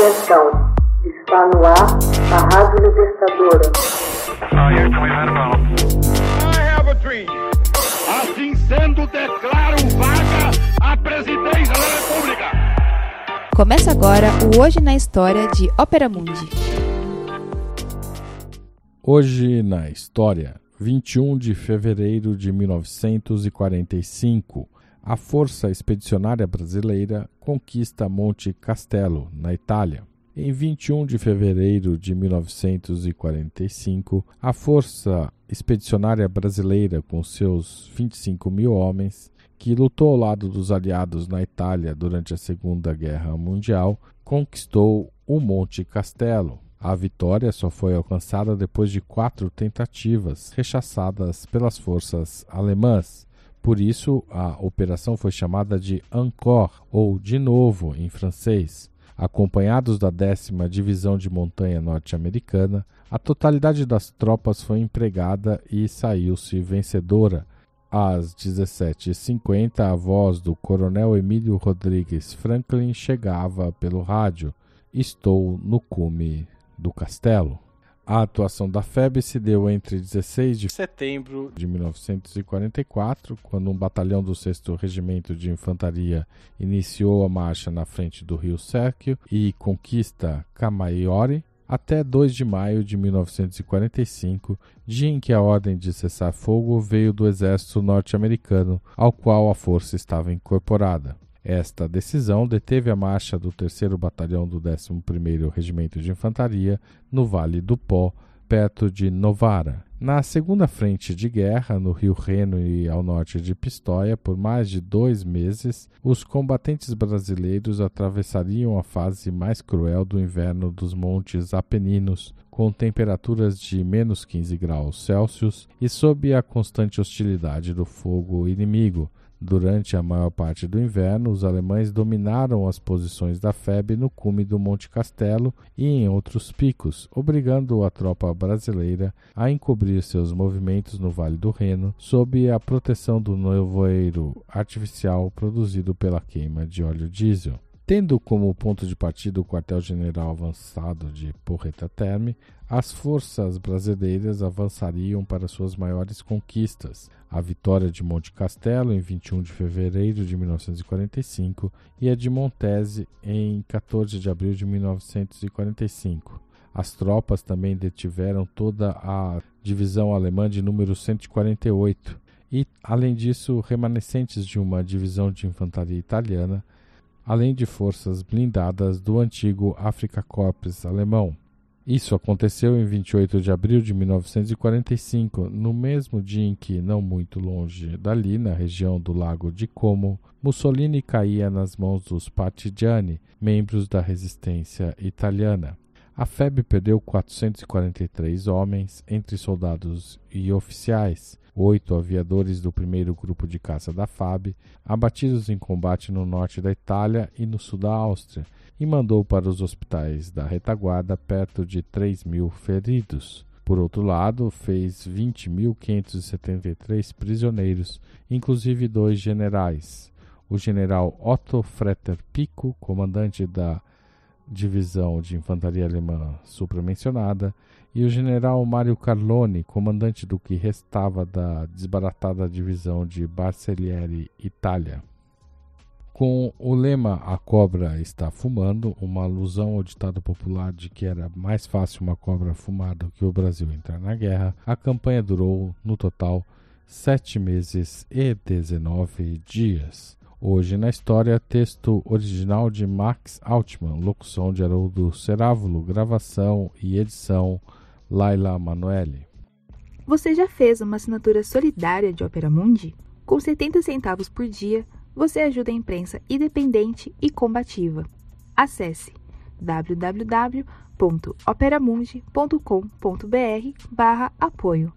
Atenção, está no ar a Rádio Libertadora. Assim sendo, declaro vaga a presidência da República. Começa agora o Hoje na História de Ópera Mundi. Hoje na História, 21 de fevereiro de 1945 a Força Expedicionária Brasileira conquista Monte Castelo, na Itália. Em 21 de fevereiro de 1945, a Força Expedicionária Brasileira, com seus 25 mil homens, que lutou ao lado dos aliados na Itália durante a Segunda Guerra Mundial, conquistou o Monte Castelo. A vitória só foi alcançada depois de quatro tentativas, rechaçadas pelas forças alemãs. Por isso, a operação foi chamada de Encore, ou de novo em francês. Acompanhados da décima Divisão de Montanha Norte-Americana, a totalidade das tropas foi empregada e saiu-se vencedora. Às 17h50, a voz do coronel Emílio Rodrigues Franklin chegava pelo rádio: Estou no cume do castelo. A atuação da FEB se deu entre 16 de setembro de 1944, quando um batalhão do 6 Regimento de Infantaria iniciou a marcha na frente do rio Sérquio e conquista Camaiore, até 2 de maio de 1945, dia em que a ordem de cessar fogo veio do exército norte-americano, ao qual a força estava incorporada. Esta decisão deteve a marcha do 3 Batalhão do 11º Regimento de Infantaria no Vale do Pó, perto de Novara. Na segunda frente de guerra, no rio Reno e ao norte de Pistoia, por mais de dois meses, os combatentes brasileiros atravessariam a fase mais cruel do inverno dos montes Apeninos, com temperaturas de menos 15 graus Celsius e sob a constante hostilidade do fogo inimigo, Durante a maior parte do inverno, os alemães dominaram as posições da FEB no cume do Monte Castelo e em outros picos, obrigando a tropa brasileira a encobrir seus movimentos no Vale do Reno sob a proteção do nevoeiro artificial produzido pela queima de óleo diesel. Tendo como ponto de partida o quartel-general avançado de Porreta Terme, as forças brasileiras avançariam para suas maiores conquistas, a vitória de Monte Castelo em 21 de fevereiro de 1945 e a de Montese em 14 de abril de 1945. As tropas também detiveram toda a divisão alemã de número 148 e, além disso, remanescentes de uma divisão de infantaria italiana além de forças blindadas do antigo Afrika Korps alemão. Isso aconteceu em 28 de abril de 1945, no mesmo dia em que, não muito longe dali, na região do Lago de Como, Mussolini caía nas mãos dos partigiani, membros da resistência italiana. A FEB perdeu 443 homens, entre soldados e oficiais, oito aviadores do primeiro grupo de caça da FAB, abatidos em combate no norte da Itália e no sul da Áustria, e mandou para os hospitais da retaguarda perto de 3 mil feridos. Por outro lado, fez 20.573 prisioneiros, inclusive dois generais. O general Otto Fretter Pico, comandante da divisão de infantaria alemã supramencionada, e o general Mário Carlone, comandante do que restava da desbaratada divisão de Barcelieri, Itália. Com o lema A cobra está fumando, uma alusão ao ditado popular de que era mais fácil uma cobra fumar do que o Brasil entrar na guerra, a campanha durou, no total, sete meses e 19 dias. Hoje na história, texto original de Max Altman, locução de Haroldo Cerávulo, gravação e edição Laila Manoeli. Você já fez uma assinatura solidária de Opera Mundi? Com 70 centavos por dia, você ajuda a imprensa independente e combativa. Acesse www.operamundi.com.br/apoio.